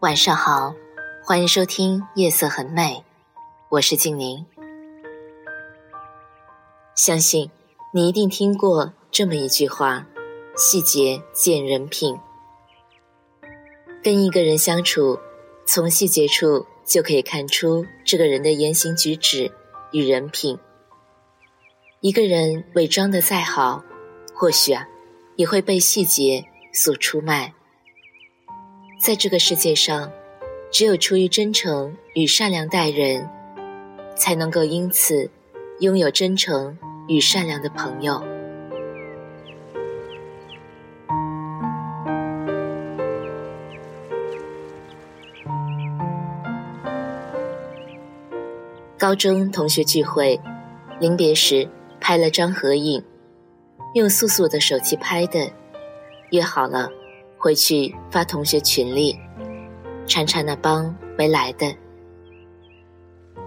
晚上好，欢迎收听《夜色很美》，我是静宁。相信你一定听过这么一句话：“细节见人品。”跟一个人相处，从细节处就可以看出这个人的言行举止与人品。一个人伪装的再好，或许啊，也会被细节所出卖。在这个世界上，只有出于真诚与善良待人，才能够因此拥有真诚与善良的朋友。高中同学聚会，临别时拍了张合影，用素素的手机拍的，约好了。回去发同学群里，铲铲那帮没来的。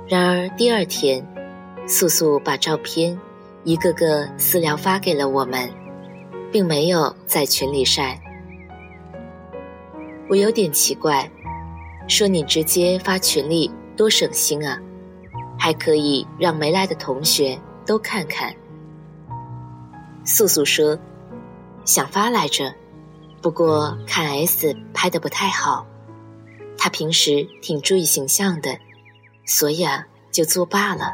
然而第二天，素素把照片一个个私聊发给了我们，并没有在群里晒。我有点奇怪，说你直接发群里多省心啊，还可以让没来的同学都看看。素素说，想发来着。不过看 S 拍的不太好，他平时挺注意形象的，所以啊就作罢了。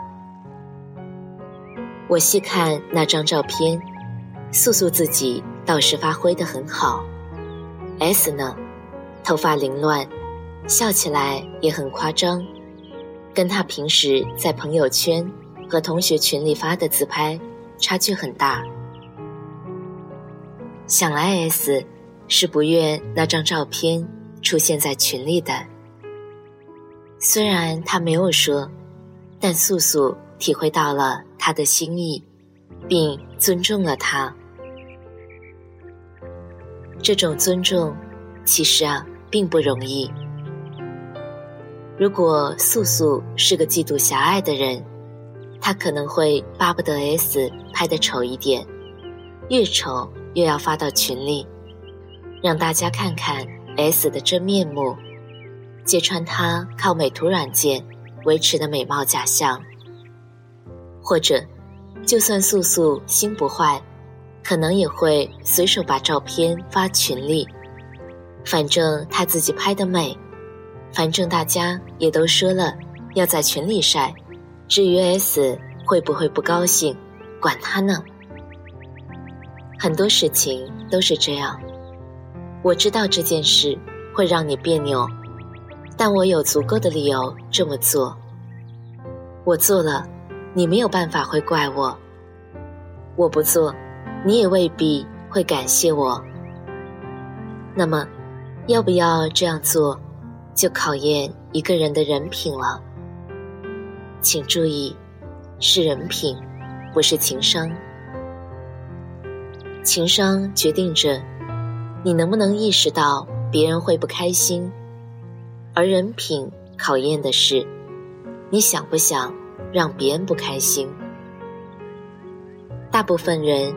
我细看那张照片，素素自己倒是发挥的很好，S 呢，头发凌乱，笑起来也很夸张，跟他平时在朋友圈和同学群里发的自拍差距很大。想来 S。是不愿那张照片出现在群里的。虽然他没有说，但素素体会到了他的心意，并尊重了他。这种尊重，其实啊并不容易。如果素素是个嫉妒狭隘的人，他可能会巴不得 S 拍的丑一点，越丑又要发到群里。让大家看看 S 的真面目，揭穿他靠美图软件维持的美貌假象。或者，就算素素心不坏，可能也会随手把照片发群里。反正他自己拍的美，反正大家也都说了要在群里晒。至于 S 会不会不高兴，管他呢。很多事情都是这样。我知道这件事会让你别扭，但我有足够的理由这么做。我做了，你没有办法会怪我；我不做，你也未必会感谢我。那么，要不要这样做，就考验一个人的人品了。请注意，是人品，不是情商。情商决定着。你能不能意识到别人会不开心？而人品考验的是，你想不想让别人不开心？大部分人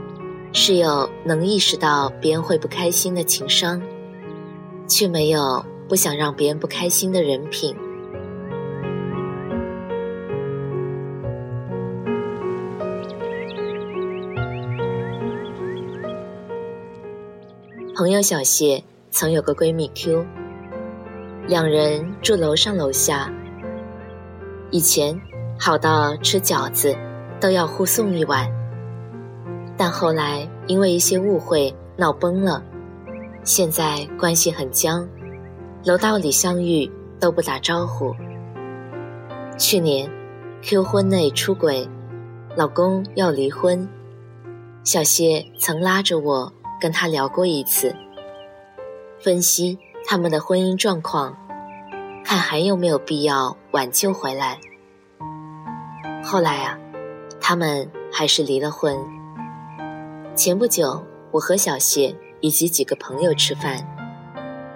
是有能意识到别人会不开心的情商，却没有不想让别人不开心的人品。朋友小谢曾有个闺蜜 Q，两人住楼上楼下。以前好到吃饺子都要互送一碗，但后来因为一些误会闹崩了，现在关系很僵，楼道里相遇都不打招呼。去年 Q 婚内出轨，老公要离婚，小谢曾拉着我跟他聊过一次，分析他们的婚姻状况，看还有没有必要挽救回来。后来啊，他们还是离了婚。前不久，我和小谢以及几个朋友吃饭，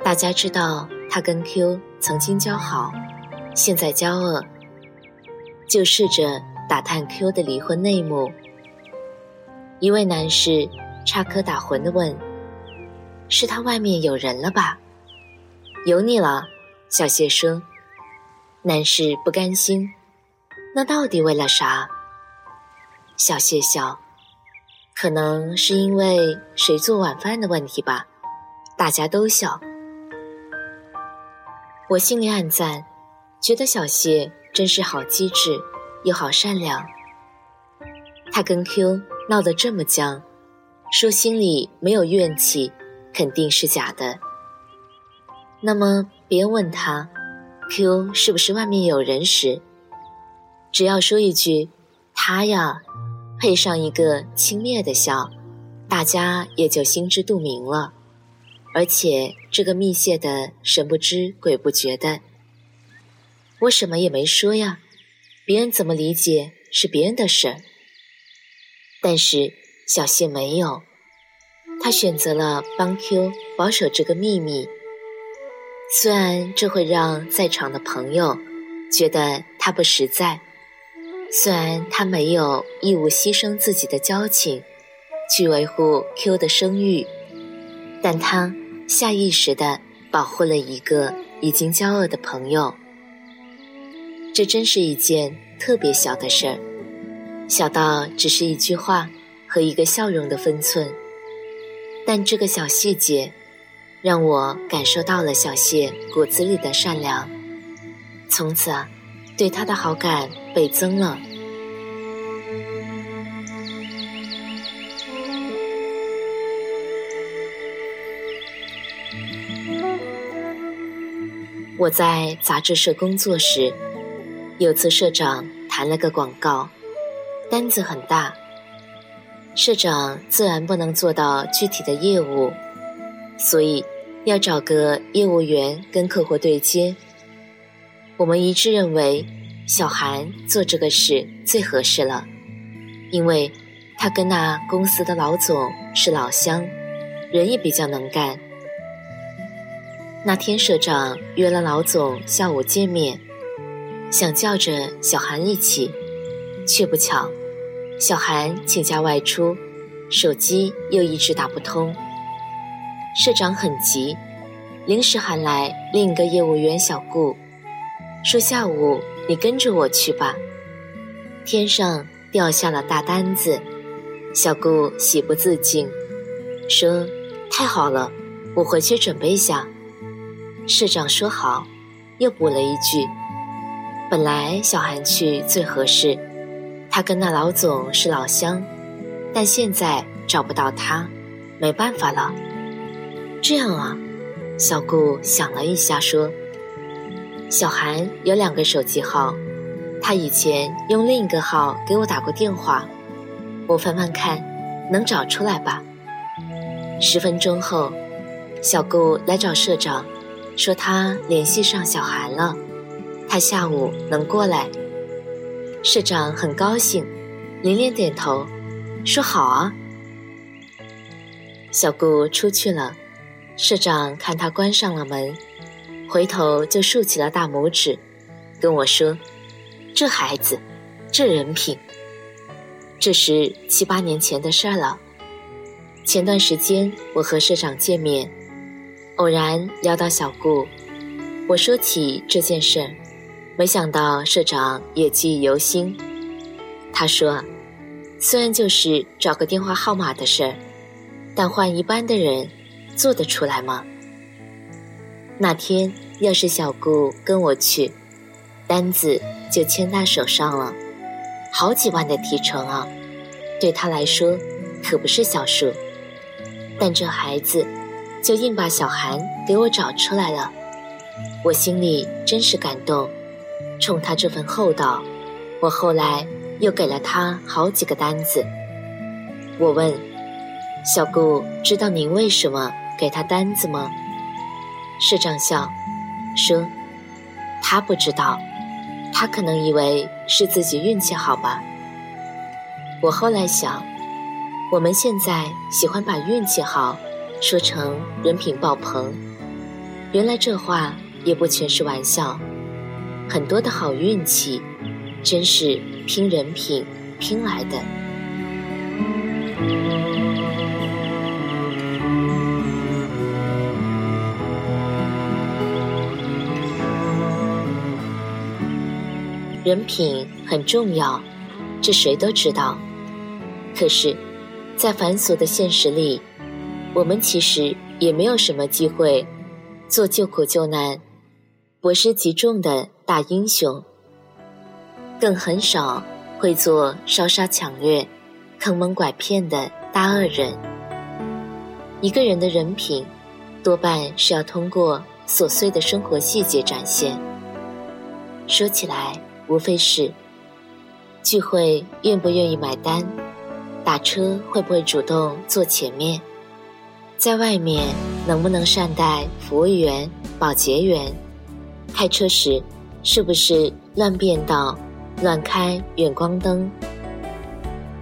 大家知道他跟 Q 曾经交好，现在交恶，就试着打探 Q 的离婚内幕。一位男士插科打诨的问：“是他外面有人了吧？”“有你了。”小谢说。男士不甘心。那到底为了啥？小谢笑，可能是因为谁做晚饭的问题吧。大家都笑，我心里暗赞，觉得小谢真是好机智，又好善良。他跟 Q 闹得这么僵，说心里没有怨气，肯定是假的。那么别人问他，Q 是不是外面有人时？只要说一句“他呀”，配上一个轻蔑的笑，大家也就心知肚明了。而且这个密泄的神不知鬼不觉的，我什么也没说呀，别人怎么理解是别人的事儿。但是小谢没有，他选择了帮 Q 保守这个秘密。虽然这会让在场的朋友觉得他不实在。虽然他没有义务牺牲自己的交情去维护 Q 的声誉，但他下意识的保护了一个已经交恶的朋友。这真是一件特别小的事儿，小到只是一句话和一个笑容的分寸。但这个小细节，让我感受到了小谢骨子里的善良。从此啊。对他的好感倍增了。我在杂志社工作时，有次社长谈了个广告，单子很大，社长自然不能做到具体的业务，所以要找个业务员跟客户对接。我们一致认为，小韩做这个事最合适了，因为他跟那公司的老总是老乡，人也比较能干。那天社长约了老总下午见面，想叫着小韩一起，却不巧，小韩请假外出，手机又一直打不通。社长很急，临时喊来另一个业务员小顾。说下午你跟着我去吧。天上掉下了大单子，小顾喜不自禁，说：“太好了，我回去准备下。”社长说好，又补了一句：“本来小韩去最合适，他跟那老总是老乡，但现在找不到他，没办法了。”这样啊，小顾想了一下说。小韩有两个手机号，他以前用另一个号给我打过电话，我翻翻看，能找出来吧？十分钟后，小顾来找社长，说他联系上小韩了，他下午能过来。社长很高兴，连连点头，说好啊。小顾出去了，社长看他关上了门。回头就竖起了大拇指，跟我说：“这孩子，这人品。”这是七八年前的事儿了。前段时间我和社长见面，偶然聊到小顾，我说起这件事儿，没想到社长也记忆犹新。他说：“虽然就是找个电话号码的事儿，但换一般的人做得出来吗？”那天要是小顾跟我去，单子就签他手上了，好几万的提成啊，对他来说可不是小数。但这孩子就硬把小韩给我找出来了，我心里真是感动。冲他这份厚道，我后来又给了他好几个单子。我问小顾：“知道您为什么给他单子吗？”社长笑说：“他不知道，他可能以为是自己运气好吧。”我后来想，我们现在喜欢把运气好说成人品爆棚，原来这话也不全是玩笑，很多的好运气真是拼人品拼来的。人品很重要，这谁都知道。可是，在繁琐的现实里，我们其实也没有什么机会做救苦救难、博施极众的大英雄，更很少会做烧杀抢掠、坑蒙拐骗的大恶人。一个人的人品，多半是要通过琐碎的生活细节展现。说起来，无非是聚会愿不愿意买单。打车会不会主动坐前面？在外面能不能善待服务员、保洁员？开车时是不是乱变道、乱开远光灯？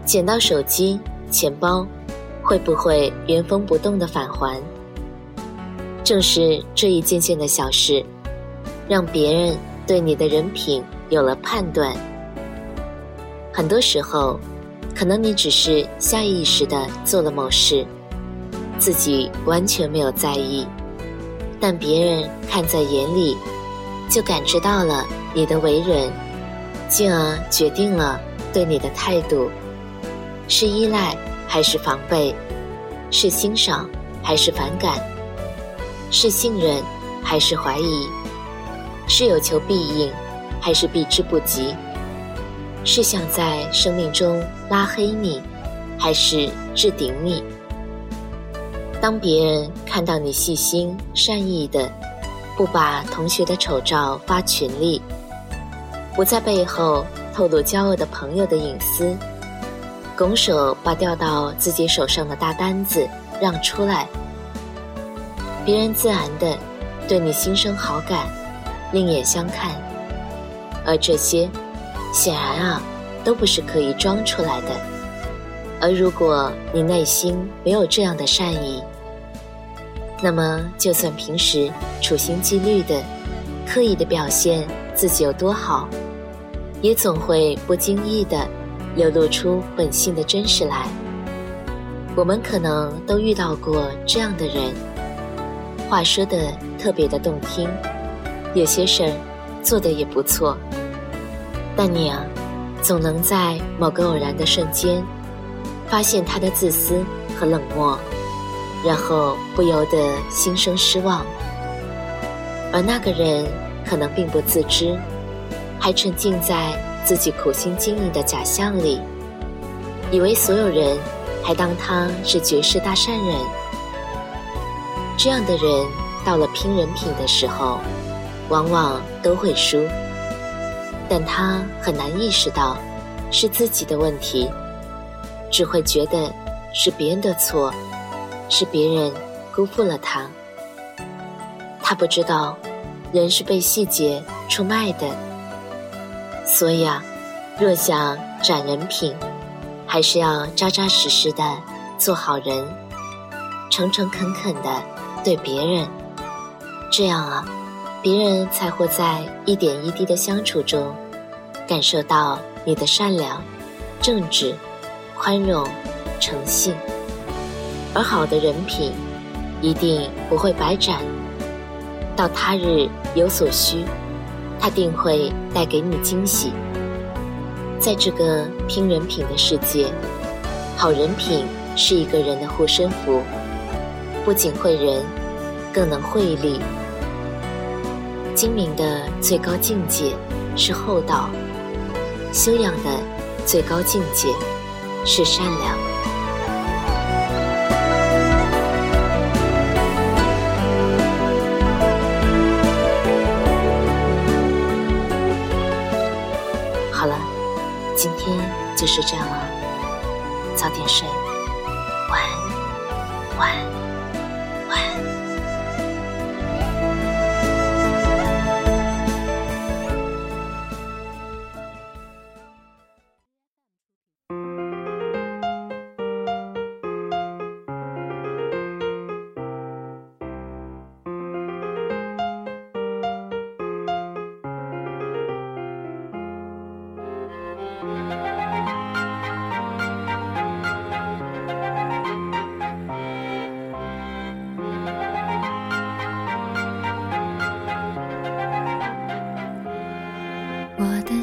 捡到手机、钱包会不会原封不动的返还？正是这一件件的小事，让别人对你的人品有了判断。很多时候。可能你只是下意识的做了某事，自己完全没有在意，但别人看在眼里，就感知到了你的为人，进而决定了对你的态度，是依赖还是防备，是欣赏还是反感，是信任还是怀疑，是有求必应还是避之不及。是想在生命中拉黑你，还是置顶你？当别人看到你细心善意的，不把同学的丑照发群里，不在背后透露骄傲的朋友的隐私，拱手把掉到自己手上的大单子让出来，别人自然的对你心生好感，另眼相看，而这些。显然啊，都不是可以装出来的。而如果你内心没有这样的善意，那么就算平时处心积虑的、刻意的表现自己有多好，也总会不经意的流露出本性的真实来。我们可能都遇到过这样的人，话说的特别的动听，有些事儿做的也不错。但你啊，总能在某个偶然的瞬间，发现他的自私和冷漠，然后不由得心生失望。而那个人可能并不自知，还沉浸在自己苦心经营的假象里，以为所有人还当他是绝世大善人。这样的人到了拼人品的时候，往往都会输。但他很难意识到是自己的问题，只会觉得是别人的错，是别人辜负了他。他不知道，人是被细节出卖的。所以啊，若想展人品，还是要扎扎实实的做好人，诚诚恳恳的对别人，这样啊。别人才会在一点一滴的相处中，感受到你的善良、正直、宽容、诚信，而好的人品一定不会白展。到他日有所需，他定会带给你惊喜。在这个拼人品的世界，好人品是一个人的护身符，不仅会人，更能惠利。精明的最高境界是厚道，修养的最高境界是善良。好了，今天。就是这样了，早点睡，晚安，晚安。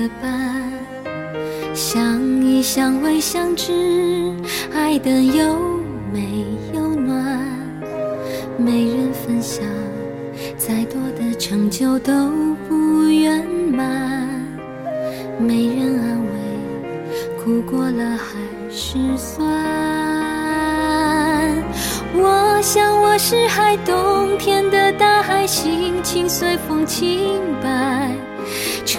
的伴，相依相偎相知，爱的又美又暖。没人分享，再多的成就都不圆满。没人安慰，哭过了还是酸。我想我是海，冬天的大海，心情随风轻摆。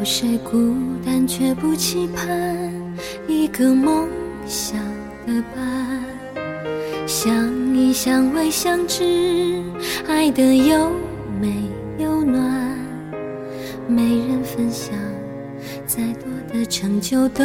有谁孤单却不期盼一个梦想的伴？相依相偎相知，爱的又美又暖。没人分享，再多的成就都